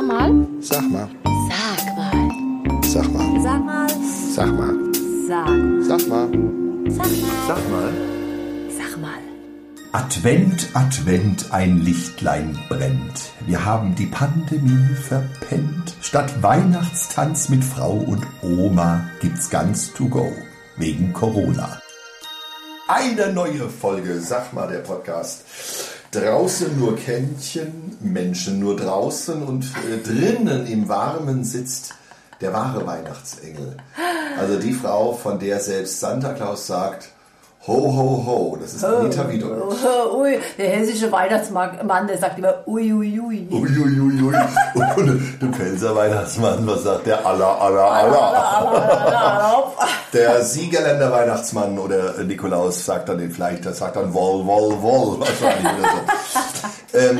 Sag mal. Sag mal. Sag mal. Sag mal. Sag mal. Sag mal. Sag. Sag mal. Sag mal. Sag mal. Sag mal. Advent, Advent, ein Lichtlein brennt. Wir haben die Pandemie verpennt. Statt Weihnachtstanz mit Frau und Oma gibt's ganz to go. Wegen Corona. Eine neue Folge, sag mal, der Podcast. Draußen nur Kännchen, Menschen nur draußen und äh, drinnen im Warmen sitzt der wahre Weihnachtsengel. Also die Frau, von der selbst Santa Claus sagt, ho, ho, ho. Das ist Anita Wiedold. Ui, der hessische Weihnachtsmann, der sagt immer ui, ui, ui. Uiuiui. Und der Pfälzer Weihnachtsmann, was sagt der? Allah, Allah, Allah. Der Siegerländer Weihnachtsmann oder Nikolaus sagt dann den vielleicht, der sagt dann woll, woll, woll wahrscheinlich oder so. ähm,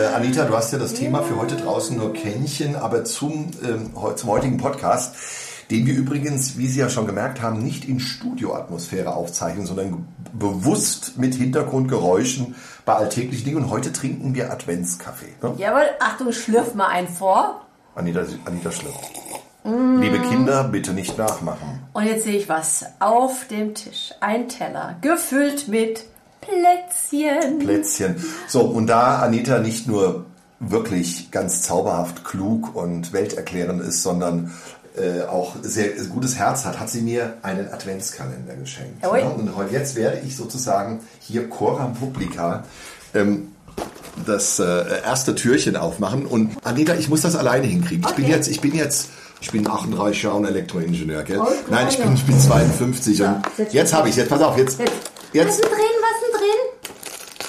äh, Anita, du hast ja das Thema für heute draußen nur Kännchen, aber zum, ähm, zum heutigen Podcast, den wir übrigens, wie Sie ja schon gemerkt haben, nicht in Studioatmosphäre aufzeichnen, sondern bewusst mit Hintergrundgeräuschen bei alltäglichen Dingen. Und heute trinken wir Adventskaffee. Ne? Jawohl, Achtung, schlürf mal einen vor. Anita, Anita schlürft. Liebe Kinder, bitte nicht nachmachen. Und jetzt sehe ich was. Auf dem Tisch. Ein Teller. Gefüllt mit Plätzchen. Plätzchen. So, und da Anita nicht nur wirklich ganz zauberhaft klug und welterklärend ist, sondern äh, auch sehr gutes Herz hat, hat sie mir einen Adventskalender geschenkt. Ja, und heute jetzt werde ich sozusagen hier Coram Publica ähm, das äh, erste Türchen aufmachen. Und Anita, ich muss das alleine hinkriegen. Ich bin Okay. jetzt, ich bin jetzt, ich bin 38 Jahre und Elektroingenieur, gell? Oh, Nein, ich ja. bin, ich bin 52 und setz jetzt habe ich, jetzt pass auf, jetzt, Was jetzt, ist denn drin? Was ist denn drin?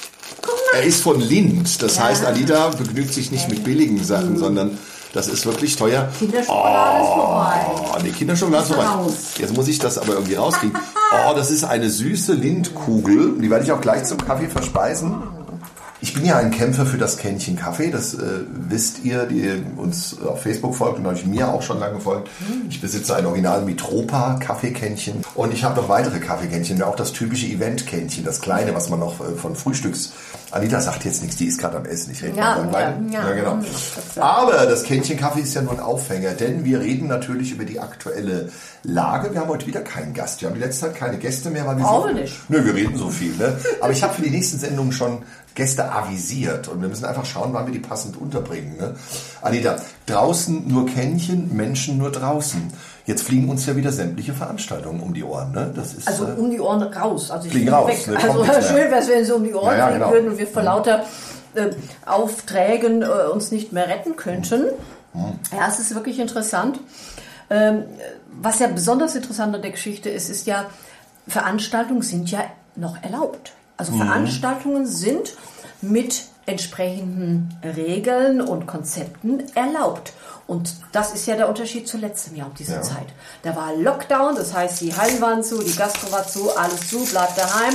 Guck mal. er ist von Lind. Das Ja. heißt, Anita begnügt sich nicht mit billigen Sachen, sondern das ist wirklich teuer. Kinderschokolade ist vorbei. Oh, nee, Kinderschokolade ist Ist vorbei. raus. Jetzt muss ich das aber irgendwie rauskriegen. Oh, das ist eine süße Lindkugel. Die werde ich auch gleich zum Kaffee verspeisen. Ich bin ja ein Kämpfer für das Kännchen Kaffee. Das äh, wisst ihr, die uns auf Facebook folgt und euch mir auch schon lange folgt. Ich besitze ein Original Mitropa Kaffeekännchen und ich habe noch weitere Kaffeekännchen. Auch das typische Eventkännchen, das kleine, was man noch äh, von Frühstücks. Anita sagt jetzt nichts, die ist gerade am Essen. Ich rede Ja, mal weiter. ja, ja. genau. Aber das Kännchen Kaffee ist ja nur ein Aufhänger, denn wir reden natürlich über die aktuelle Lage. Wir haben heute wieder keinen Gast. Wir haben die letzte Zeit keine Gäste mehr, weil wir Brauchen so, nicht. Nö, wir reden so viel. Ne? Aber ich habe für die nächsten Sendungen schon Gäste avisiert und wir müssen einfach schauen, wann wir die passend unterbringen. Ne? Anita, draußen nur Kännchen, Menschen nur draußen. Jetzt fliegen uns ja wieder sämtliche Veranstaltungen um die Ohren. Ne? Das ist, Also äh, um die Ohren raus. Also ich Fliegen fliege raus, ne, kommt Also schön wäre es, wenn sie um die Ohren Ja, ja, fliegen genau. würden und wir vor lauter äh, Aufträgen äh, uns nicht mehr retten könnten. Hm. Ja, es ist wirklich interessant. Ähm, was ja besonders interessant an der Geschichte ist, ist ja, Veranstaltungen sind ja noch erlaubt. Also Mhm. Veranstaltungen sind mit entsprechenden Regeln und Konzepten erlaubt. Und das ist ja der Unterschied zu letztem Jahr um diese Ja. Zeit. Da war Lockdown, das heißt, die Hallen waren zu, die Gastro war zu, alles zu, bleibt daheim.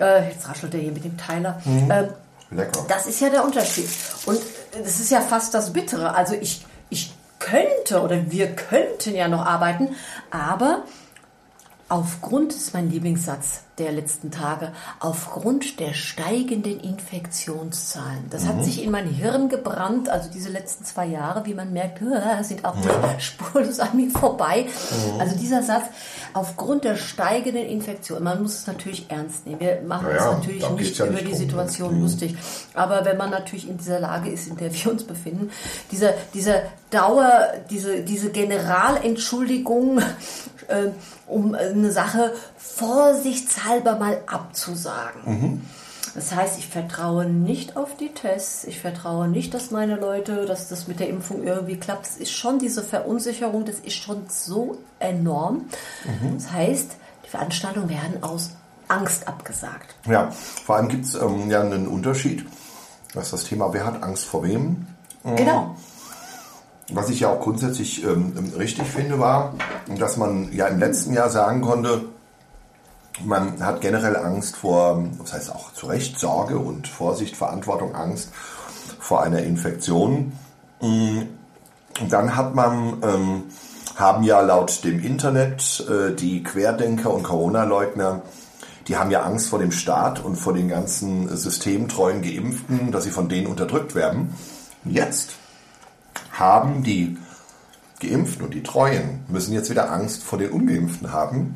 Äh, jetzt raschelt er hier mit dem Teiler. Ähm, lecker. das ist ja der Unterschied. Und das ist ja fast das Bittere. Also ich, ich könnte oder wir könnten ja noch arbeiten, aber aufgrund, ist mein Lieblingssatz der letzten Tage, aufgrund der steigenden Infektionszahlen. Das hat sich in mein Hirn gebrannt, also diese letzten zwei Jahre, wie man merkt, sind auch nicht spurlos an mir vorbei. Also dieser Satz, aufgrund der steigenden Infektion, man muss es natürlich ernst nehmen. Wir machen Ja, uns ja, natürlich nicht ja über nicht die drum, ne? Situation lustig. Aber wenn man natürlich in dieser Lage ist, in der wir uns befinden, diese, diese Dauer, diese, diese Generalentschuldigung, äh, um eine Sache vorsichtshalber mal abzusagen. Das heißt, ich vertraue nicht auf die Tests, ich vertraue nicht, dass meine Leute, dass das mit der Impfung irgendwie klappt. Es ist schon diese Verunsicherung, das ist schon so enorm. Das heißt, die Veranstaltungen werden aus Angst abgesagt. Ja, vor allem gibt es ähm, ja einen Unterschied. Das ist das Thema, wer hat Angst vor wem? Genau. Was ich ja auch grundsätzlich ähm, richtig finde, war, dass man ja im letzten Jahr sagen konnte, man hat generell Angst vor, das heißt auch zu Recht Sorge und Vorsicht, Verantwortung, Angst vor einer Infektion. Mm, dann hat man, ähm, haben ja laut dem Internet äh, die Querdenker und Corona-Leugner, die haben ja Angst vor dem Staat und vor den ganzen systemtreuen Geimpften, dass sie von denen unterdrückt werden. Jetzt haben die Geimpften und die Treuen müssen jetzt wieder Angst vor den Ungeimpften haben.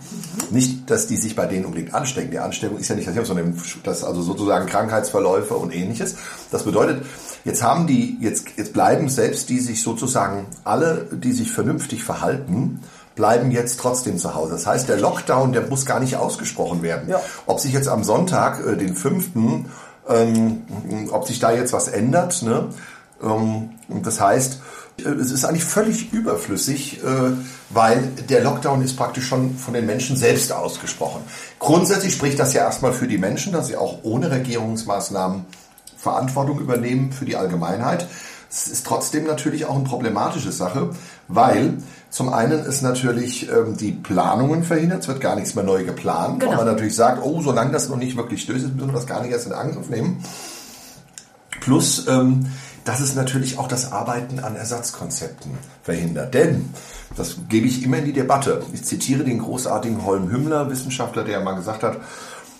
Nicht, dass die sich bei denen unbedingt anstecken. Die Ansteckung ist ja nicht das Virus, sondern das also sozusagen Krankheitsverläufe und ähnliches. Das bedeutet, jetzt haben die, jetzt, jetzt bleiben selbst die sich sozusagen alle, die sich vernünftig verhalten, bleiben jetzt trotzdem zu Hause. Das heißt, der Lockdown, der muss gar nicht ausgesprochen werden. Ja. Ob sich jetzt am Sonntag, äh, den 5., ähm, ob sich da jetzt was ändert, ne? Ähm, das heißt, es ist eigentlich völlig überflüssig, äh, weil der Lockdown ist praktisch schon von den Menschen selbst ausgesprochen. Grundsätzlich spricht das ja erstmal für die Menschen, dass sie auch ohne Regierungsmaßnahmen Verantwortung übernehmen für die Allgemeinheit. Es ist trotzdem natürlich auch eine problematische Sache, weil zum einen ist natürlich ähm, die Planungen verhindert, es wird gar nichts mehr neu geplant, Genau. weil man natürlich sagt, oh, solange das noch nicht wirklich ist, müssen wir das gar nicht erst in Angriff nehmen. Plus, ähm, dass es natürlich auch das Arbeiten an Ersatzkonzepten verhindert. Denn, das gebe ich immer in die Debatte, ich zitiere den großartigen Holm Hümmler, Wissenschaftler, der mal gesagt hat,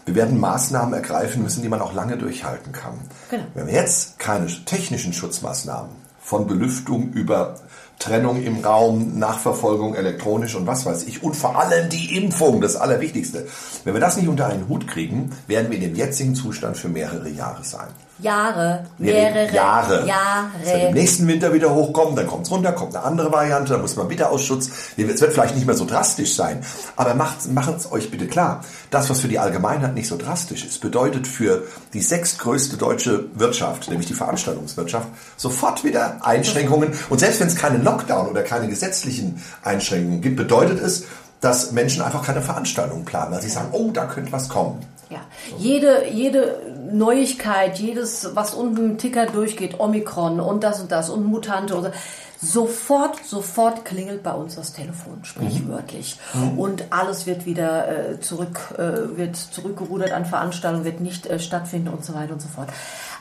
wir werden Maßnahmen ergreifen müssen, die man auch lange durchhalten kann. Genau. Wenn wir jetzt keine technischen Schutzmaßnahmen von Belüftung über Trennung im Raum, Nachverfolgung elektronisch und was weiß ich und vor allem die Impfung, das Allerwichtigste. Wenn wir das nicht unter einen Hut kriegen, werden wir in dem jetzigen Zustand für mehrere Jahre sein. Jahre, mehrere Jahre. Es wird im Jahre. nächsten Winter wieder hochkommen, dann kommt es runter, kommt eine andere Variante, dann muss man Wiederausschuss. Es wird vielleicht nicht mehr so drastisch sein, aber macht es euch bitte klar. Das, was für die Allgemeinheit nicht so drastisch ist, bedeutet für die sechstgrößte deutsche Wirtschaft, nämlich die Veranstaltungswirtschaft, sofort wieder Einschränkungen. Und selbst wenn es keine Lockdown oder keine gesetzlichen Einschränkungen gibt, bedeutet es, dass Menschen einfach keine Veranstaltungen planen, weil sie sagen, oh, da könnte was kommen. Ja, jede, jede Neuigkeit, jedes, was unten im Ticker durchgeht, Omikron und das und das und Mutante oder sofort, sofort klingelt bei uns das Telefon, sprichwörtlich. Und alles wird wieder äh, zurück, äh, wird zurückgerudert an Veranstaltungen, wird nicht äh, stattfinden und so weiter und so fort.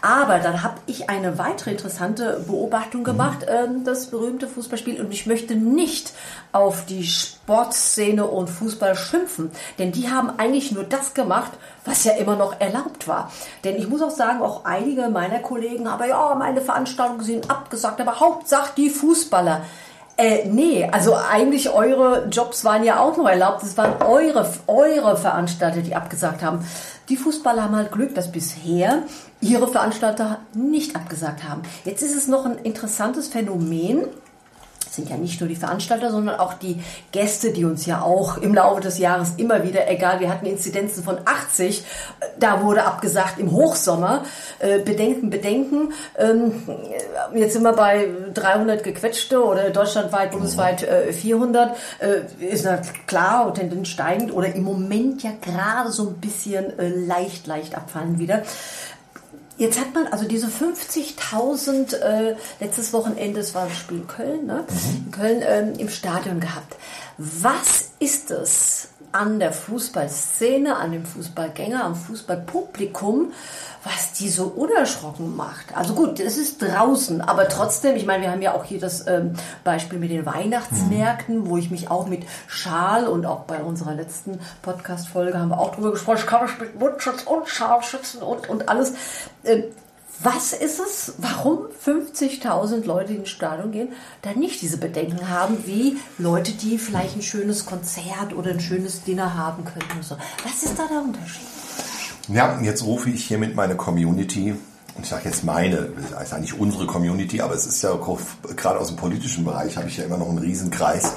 Aber dann habe ich eine weitere interessante Beobachtung gemacht, ähm, das berühmte Fußballspiel. Und ich möchte nicht auf die Sportszene und Fußball schimpfen, denn die haben eigentlich nur das gemacht, was ja immer noch erlaubt war. Denn ich muss auch sagen, auch einige meiner Kollegen haben ja meine Veranstaltungen sind abgesagt, aber Hauptsache die Fußballer. Äh, nee, also eigentlich eure Jobs waren ja auch noch erlaubt. Es waren eure, eure Veranstalter, die abgesagt haben. Die Fußballer haben halt Glück, dass bisher ihre Veranstalter nicht abgesagt haben. Jetzt ist es noch ein interessantes Phänomen. Sind ja nicht nur die Veranstalter, sondern auch die Gäste, die uns ja auch im Laufe des Jahres immer wieder, egal, wir hatten Inzidenzen von 80, da wurde abgesagt im Hochsommer. Äh, Bedenken, Bedenken. Ähm, jetzt sind wir bei 300 gequetschte oder deutschlandweit, bundesweit äh, 400. Äh, ist na klar, Tendenz steigend oder im Moment ja gerade so ein bisschen äh, leicht, leicht abfallen wieder. Jetzt hat man also diese 50.000 äh, letztes Wochenende, es war das Spiel in Köln, ne? in Köln ähm, im Stadion gehabt. Was ist es an der Fußballszene, an dem Fußballgänger, am Fußballpublikum, was die so unerschrocken macht? Also gut, es ist draußen, aber trotzdem, ich meine, wir haben ja auch hier das ähm, Beispiel mit den Weihnachtsmärkten, wo ich mich auch mit Schal und auch bei unserer letzten Podcast-Folge haben wir auch drüber gesprochen, ich kann mich mit Mundschutz und Schal schützen und, und alles. Ähm, was ist es, warum 50.000 Leute ins Stadion gehen, da nicht diese Bedenken haben, wie Leute, die vielleicht ein schönes Konzert oder ein schönes Dinner haben könnten? So. Was ist da der Unterschied? Ja, jetzt rufe ich hier mit meiner Community, und ich sage jetzt meine, das ist eigentlich unsere Community, aber es ist ja gerade aus dem politischen Bereich habe ich ja immer noch einen Riesenkreis.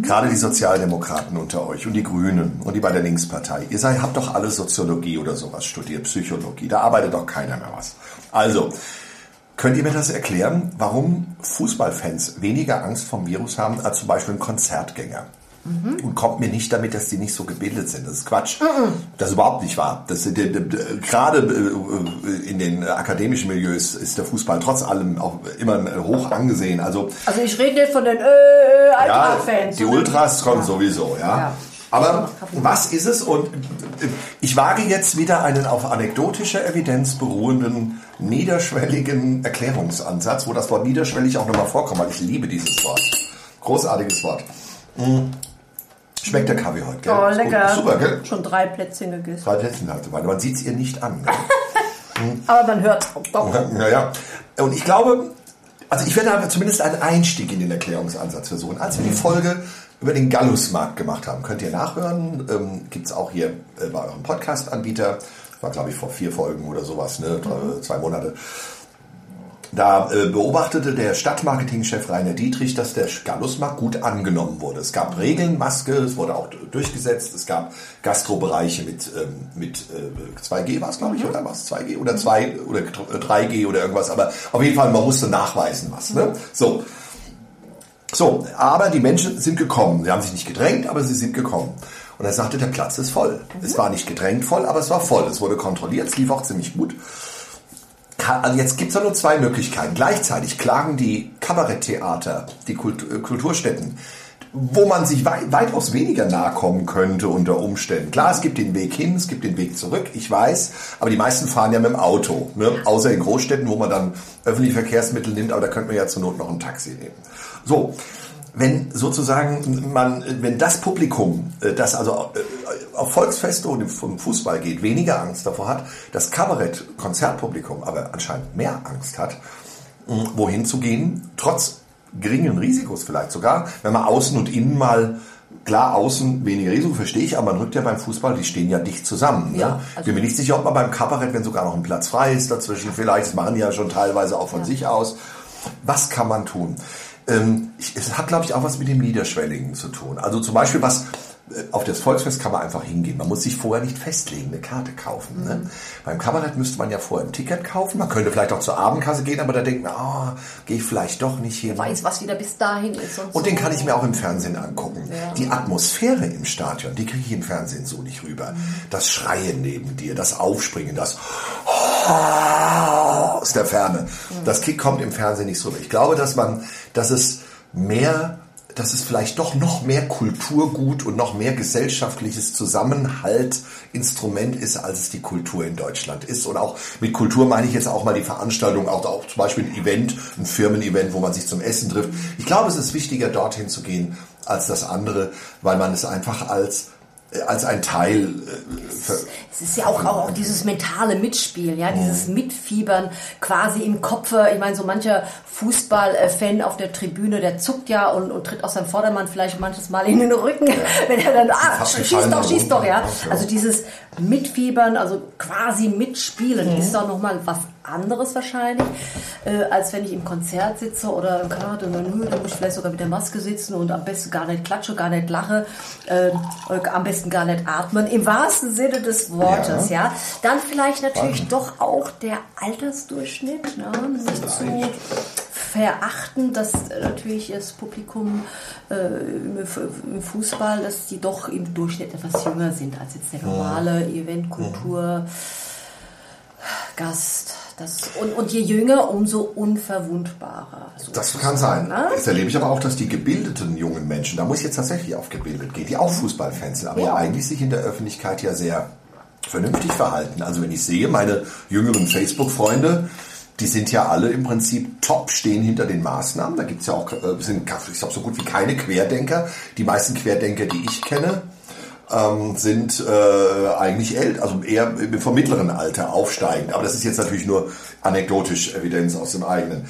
Gerade die Sozialdemokraten unter euch und die Grünen und die bei der Linkspartei. Ihr seid, habt doch alle Soziologie oder sowas studiert, Psychologie. Da arbeitet doch keiner mehr was. Also, könnt ihr mir das erklären, warum Fußballfans weniger Angst vom Virus haben als zum Beispiel ein Konzertgänger? Und kommt mir nicht damit, dass die nicht so gebildet sind. Das ist Quatsch. Das ist überhaupt nicht wahr. Das, d- d- d- gerade äh, in den akademischen Milieus ist der Fußball trotz allem auch immer hoch angesehen. Also Also ich rede nicht von den äh, ja, Eintracht-Fans. die Ultras kommen Ja. sowieso, ja. Ja. Aber was ist es? Und äh, ich wage jetzt wieder einen auf anekdotischer Evidenz beruhenden, niederschwelligen Erklärungsansatz, wo das Wort niederschwellig auch nochmal vorkommt, weil ich liebe dieses Wort. Großartiges Wort. Schmeckt der Kaffee heute, gell? Oh, gut. lecker. Super, gell? Schon drei Plätzchen gegessen. Drei Plätzchen so weiter. Man sieht es ihr nicht an. Gell? Aber man hört Naja, und ich glaube, Also ich werde aber zumindest einen Einstieg in den Erklärungsansatz versuchen. Als wir die Folge über den Gallusmarkt gemacht haben, könnt ihr nachhören. Ähm, Gibt es auch hier äh, bei eurem Podcast-Anbieter. War, glaube ich, vor vier Folgen oder sowas, ne? Drei- zwei Monate. Da äh, beobachtete der Stadtmarketingchef Rainer Dietrich, dass der Gallusmarkt gut angenommen wurde. Es gab Regeln, Maske, es wurde auch durchgesetzt. Es gab Gastrobereiche mit, ähm, mit äh, 2G war es, glaube ich, oder was? 2G oder 2 oder 3G oder irgendwas. Aber auf jeden Fall, man musste nachweisen was. Ne? So. So, aber die Menschen sind gekommen. Sie haben sich nicht gedrängt, aber sie sind gekommen. Und er sagte, der Platz ist voll. Es war nicht gedrängt voll, aber es war voll. Es wurde kontrolliert, es lief auch ziemlich gut. Ka- Also jetzt gibt es nur zwei Möglichkeiten. Gleichzeitig klagen die Kabaretttheater, die Kult äh, Kulturstätten, wo man sich wei weitaus weniger nahe kommen könnte unter Umständen. Klar, es gibt den Weg hin, es gibt den Weg zurück, ich weiß, aber die meisten fahren ja mit dem Auto. Ne? Außer in Großstädten, wo man dann öffentliche Verkehrsmittel nimmt, aber da könnte man ja zur Not noch ein Taxi nehmen. So, wenn sozusagen man, wenn das Publikum, äh, das also äh, auf Volksfeste und vom Fußball geht, weniger Angst davor hat, das Kabarett-Konzertpublikum aber anscheinend mehr Angst hat, wohin zu gehen, trotz geringen Risikos vielleicht sogar, wenn man außen und innen mal Klar, außen weniger Risiko, verstehe ich, aber man rückt ja beim Fußball, die stehen ja dicht zusammen. Ne? Ja, also- Bin mir nicht sicher, ob man beim Kabarett, wenn sogar noch ein Platz frei ist dazwischen, vielleicht, das machen die ja schon teilweise auch von sich aus. Was kann man tun? Ähm, ich, es hat, glaube ich, auch was mit dem Niederschwelligen zu tun. Also zum Beispiel, was äh, auf das Volksfest kann man einfach hingehen. Man muss sich vorher nicht festlegen, eine Karte kaufen. Mhm. Ne? Beim Kabarett müsste man ja vorher ein Ticket kaufen. Man könnte vielleicht auch zur Abendkasse gehen, aber da denkt man, ah, gehe ich vielleicht doch nicht hin. Weiß, was wieder bis dahin ist. Und, Und den so. kann ich mir auch im Fernsehen angucken. Ja. Die Atmosphäre im Stadion, die kriege ich im Fernsehen so nicht rüber. Das Schreien neben dir, das Aufspringen, das aus der Ferne. Das Kick kommt im Fernsehen nicht so rüber. Ich glaube, dass man, dass es mehr, dass es vielleicht doch noch mehr Kulturgut und noch mehr gesellschaftliches Zusammenhaltinstrument ist, als es die Kultur in Deutschland ist. Und auch mit Kultur meine ich jetzt auch mal die Veranstaltung, auch, auch zum Beispiel ein Event, ein Firmen-Event, wo man sich zum Essen trifft. Ich glaube, es ist wichtiger, dorthin zu gehen, als das andere, weil man es einfach als als ein Teil äh, ver Es ist ja auch, auch, auch dieses mentale Mitspiel, ja, dieses Mitfiebern quasi im Kopfe. Ich meine, so mancher Fußballfan auf der Tribüne, der zuckt ja und, und tritt aus seinem Vordermann vielleicht manches Mal in den Rücken, wenn er dann, ah, Fast schieß gefallen doch, da schieß oben, doch, ja. ja, ja. Also dieses Mitfiebern, also quasi mitspielen, ist doch nochmal was anderes wahrscheinlich, äh, als wenn ich im Konzert sitze oder im Kabarett und dann, dann muss ich vielleicht sogar mit der Maske sitzen und am besten gar nicht klatsche, gar nicht lache, äh, am besten gar nicht atmen, im wahrsten Sinne des Wortes, ja. Dann vielleicht natürlich doch auch der Altersdurchschnitt, ne? nicht zu verachten, dass natürlich das Publikum äh, im, Fußball, dass die doch im Durchschnitt etwas jünger sind als jetzt der normale Event, Kultur, Gast. Das, und, und je jünger, umso unverwundbarer. Das kann sein. Ne? Jetzt erlebe ich aber auch, dass die gebildeten jungen Menschen, da muss ich jetzt tatsächlich auf gebildet gehen, die auch Fußballfans sind, aber ja. Ja. eigentlich sich in der Öffentlichkeit ja sehr vernünftig verhalten. Also wenn ich sehe, meine jüngeren Facebook-Freunde, die sind ja alle im Prinzip top, stehen hinter den Maßnahmen. Da gibt's ja auch, äh, sind, ich glaube, so gut wie keine Querdenker. Die meisten Querdenker, die ich kenne, ähm, sind äh, eigentlich älter, also eher vom mittleren Alter aufsteigend. Aber das ist jetzt natürlich nur anekdotisch Evidenz aus dem eigenen.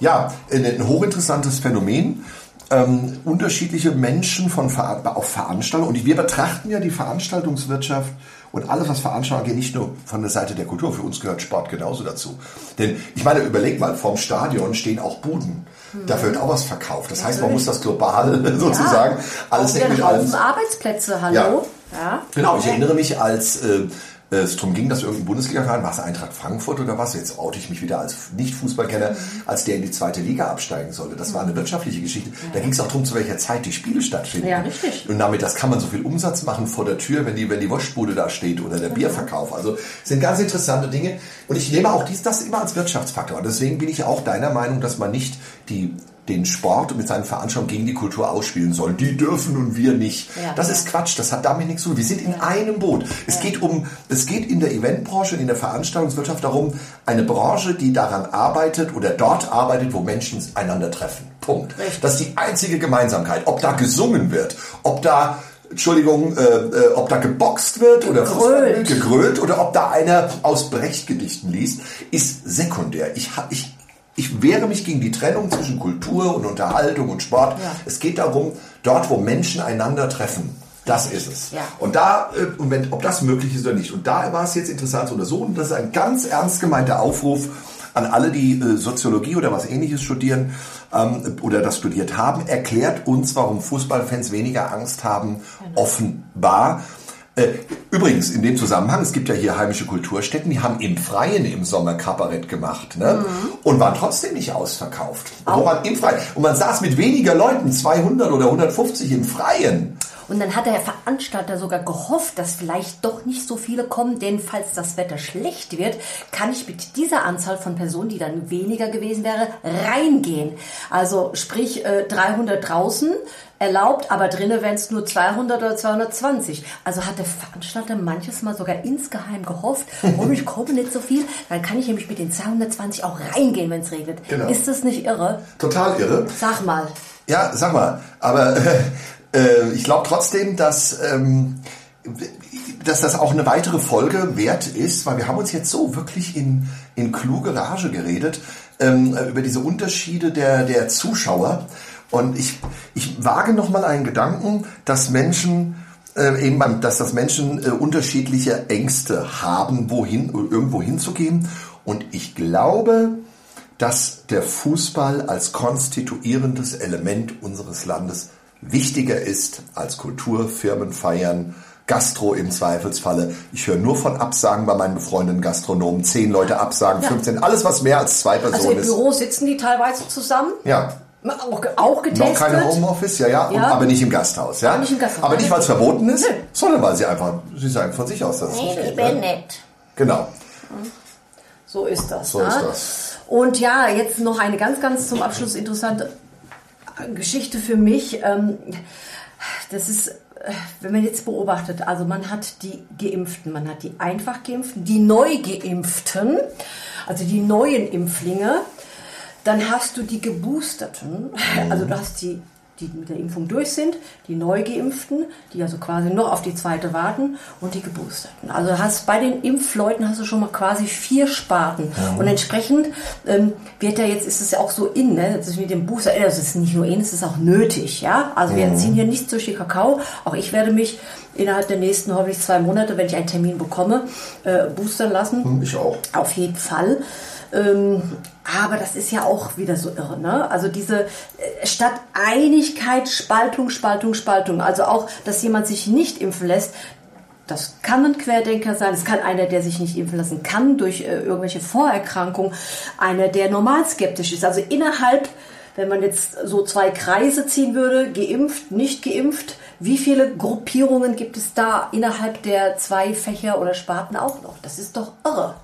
Ja, ein, hochinteressantes Phänomen. Ähm, unterschiedliche Menschen von auf Veranstaltungen. Und wir betrachten ja die Veranstaltungswirtschaft und alles, was Veranstaltungen angeht, nicht nur von der Seite der Kultur. Für uns gehört Sport genauso dazu. Denn ich meine, überleg mal, vorm Stadion stehen auch Buden. Da wird auch was verkauft. Das heißt, man muss das global sozusagen alles wieder mit alles. Arbeitsplätze, hallo. Ja. Ja. Genau, ich erinnere mich, als äh, es darum ging, dass irgendein Bundesliga-Verein, war es Eintracht Frankfurt oder was, jetzt oute ich mich wieder als Nicht-Fußballkenner, als der in die zweite Liga absteigen sollte. Das war eine wirtschaftliche Geschichte. Da ging es auch darum, zu welcher Zeit die Spiele stattfinden. Ja, richtig. Und damit, das kann man so viel Umsatz machen vor der Tür, wenn die, wenn die Wurstbude da steht oder der Bierverkauf. Also sind ganz interessante Dinge. Und ich nehme auch dies, das immer als Wirtschaftsfaktor. Und deswegen bin ich auch deiner Meinung, dass man nicht die den Sport mit seinen Veranstaltungen gegen die Kultur ausspielen soll. Die dürfen und wir nicht. Ja, das ja. ist Quatsch. Das hat damit nichts zu tun. Wir sind in einem Boot. Es geht um, es geht in der Eventbranche, in der Veranstaltungswirtschaft darum, eine Branche, die daran arbeitet oder dort arbeitet, wo Menschen einander treffen. Punkt. Richtig. Das ist die einzige Gemeinsamkeit. Ob da gesungen wird, ob da Entschuldigung, äh, äh, ob da geboxt wird oder Gegrölt. gegrölt oder ob da einer aus Brecht-Gedichten liest, ist sekundär. Ich, ich ich wehre mich gegen die Trennung zwischen Kultur und Unterhaltung und Sport. Ja. Es geht darum, dort, wo Menschen einander treffen. Das ist es. Ja. Und da, äh, und wenn, ob das möglich ist oder nicht. Und da war es jetzt interessant zu untersuchen. Das ist ein ganz ernst gemeinter Aufruf an alle, die äh, Soziologie oder was ähnliches studieren ähm, oder das studiert haben. Erklärt uns, warum Fußballfans weniger Angst haben, offenbar. Äh, Übrigens, in dem Zusammenhang, es gibt ja hier heimische Kulturstätten, die haben im Freien im Sommer Kabarett gemacht ne? und waren trotzdem nicht ausverkauft. Wo man im Freien. Und man saß mit weniger Leuten, 200 oder 150 im Freien. Und dann hat der Veranstalter sogar gehofft, dass vielleicht doch nicht so viele kommen, denn falls das Wetter schlecht wird, kann ich mit dieser Anzahl von Personen, die dann weniger gewesen wäre, reingehen. Also sprich äh, 300 draußen erlaubt, aber drinnen wären es nur 200 oder 220. Also hat der Veranstalter manches Mal sogar insgeheim gehofft, oh, ich komme nicht so viel, dann kann ich nämlich mit den 220 auch reingehen, wenn es regnet. Genau. Ist das nicht irre? Total irre. Sag mal. Ja, sag mal, aber äh, ich glaube trotzdem, dass, ähm, dass das auch eine weitere Folge wert ist, weil wir haben uns jetzt so wirklich in, in kluge Rage geredet ähm, über diese Unterschiede der, der Zuschauer. Und ich, ich wage nochmal einen Gedanken, dass Menschen äh, eben, beim- dass das Menschen äh, unterschiedliche Ängste haben, wohin, irgendwo hinzugehen. Und ich glaube, dass der Fußball als konstituierendes Element unseres Landes wichtiger ist als Kultur, Firmenfeiern, Gastro im Zweifelsfalle. Ich höre nur von Absagen bei meinen befreundeten Gastronomen. Zehn Leute absagen, 15, alles was mehr als zwei Also Personen im ist. Büro sitzen die teilweise zusammen. Ja, Auch, auch getestet. noch keine Homeoffice, ja, ja, und, Ja. aber nicht im Gasthaus, ja. Aber nicht im Gasthaus. Aber nicht, weil es verboten ist, Nö. sondern weil sie einfach, sie sagen von sich aus, dass es Nee, nicht ich geht, bin ne? nett. Genau. So ist das. So ne? ist das. Und ja, jetzt noch eine ganz, ganz zum Abschluss interessante Geschichte für mich. Ähm, Das ist, äh, wenn man jetzt beobachtet, also man hat die Geimpften, man hat die einfach Geimpften, die Neugeimpften, also die neuen Impflinge, dann hast du die Geboosterten, also du hast die, die mit der Impfung durch sind, die Neugeimpften, die also quasi noch auf die zweite warten und die Geboosterten. Also hast bei den Impfleuten hast du schon mal quasi vier Sparten und entsprechend ähm, wird ja jetzt ist es ja auch so in, ne? das ist mit dem Booster, das ist nicht nur in, es ist auch nötig, ja. Also wir ziehen hier nichts durch die Kakao. Auch ich werde mich innerhalb der nächsten hoffentlich zwei Monate, wenn ich einen Termin bekomme, äh, boostern lassen. Ich auch. Auf jeden Fall. Ähm, aber das ist ja auch wieder so irre, ne? Also diese äh, statt Einigkeit, Spaltung, Spaltung, Spaltung. Also auch, dass jemand sich nicht impfen lässt. Das kann ein Querdenker sein, es kann einer, der sich nicht impfen lassen kann durch äh, irgendwelche Vorerkrankungen, einer, der normal skeptisch ist. Also innerhalb, wenn man jetzt so zwei Kreise ziehen würde, geimpft, nicht geimpft, wie viele Gruppierungen gibt es da innerhalb der zwei Fächer oder Sparten auch noch? Das ist doch irre.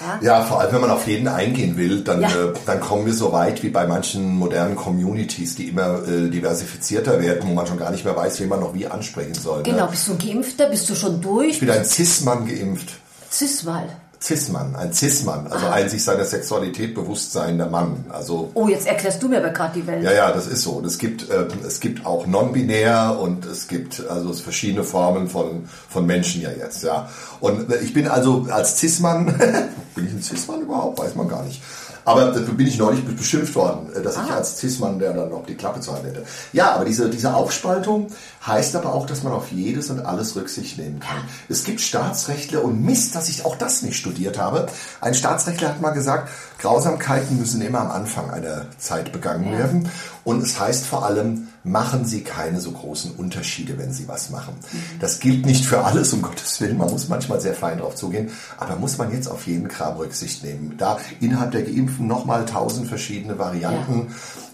Ja? Ja, vor allem, wenn man auf jeden eingehen will, dann, Ja. äh, dann kommen wir so weit wie bei manchen modernen Communities, die immer äh, diversifizierter werden, wo man schon gar nicht mehr weiß, wen man noch wie ansprechen soll. Genau, Ne? bist du ein Geimpfter? Bist du schon durch? Ich bin ein Cis-Mann geimpft. Cis-Mal. Cis-Mann, ein Cis-Mann, also ein sich seiner Sexualität bewusst seiender Mann. Also Oh, jetzt erklärst du mir aber gerade die Welt. ja, ja, das ist so. Und es gibt, ähm, es gibt auch non-binär und es gibt also verschiedene Formen von, von Menschen ja jetzt, ja. Und ich bin also als Cis-Mann, bin ich ein Cis-Mann überhaupt? Weiß man gar nicht. Aber dafür bin ich neulich beschimpft worden, äh, dass ich als Cis-Mann, der dann noch die Klappe zu halten hätte. Ja, aber diese, diese Aufspaltung heißt aber auch, dass man auf jedes und alles Rücksicht nehmen kann. Es gibt Staatsrechtler und Mist, dass ich auch das nicht studiert habe. Ein Staatsrechtler hat mal gesagt, Grausamkeiten müssen immer am Anfang einer Zeit begangen werden. Und es heißt vor allem, machen Sie keine so großen Unterschiede, wenn Sie was machen. Das gilt nicht für alles, um Gottes Willen. Man muss manchmal sehr fein drauf zugehen. Aber muss man jetzt auf jeden Kram Rücksicht nehmen. Da innerhalb der Geimpften nochmal tausend verschiedene Varianten.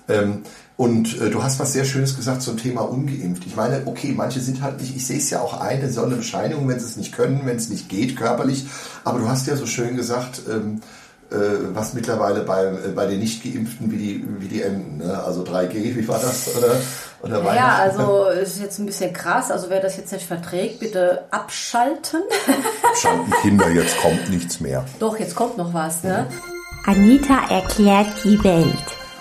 Ähm, und äh, du hast was sehr Schönes gesagt zum Thema ungeimpft. Ich meine, okay, manche sind halt nicht, ich sehe es ja auch ein, es soll eine Bescheinigung, wenn sie es nicht können, wenn es nicht geht, körperlich. Aber du hast ja so schön gesagt, ähm, äh, was mittlerweile bei, äh, bei den Nicht-Geimpften wie die, wie die enden. Ne? Also 3G, wie war das? Oder, oder Ja, Weihnachten? also ist jetzt ein bisschen krass. Also wer das jetzt nicht verträgt, bitte abschalten. Schanden Kinder, jetzt kommt nichts mehr. Doch, jetzt kommt noch was. Ne? Anita erklärt die Welt.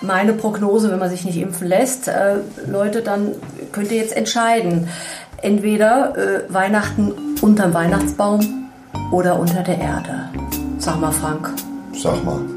Meine Prognose, wenn man sich nicht impfen lässt, äh, Leute, dann könnt ihr jetzt entscheiden. Entweder äh, Weihnachten unterm Weihnachtsbaum oder unter der Erde. Sag mal, Frank. Sag mal.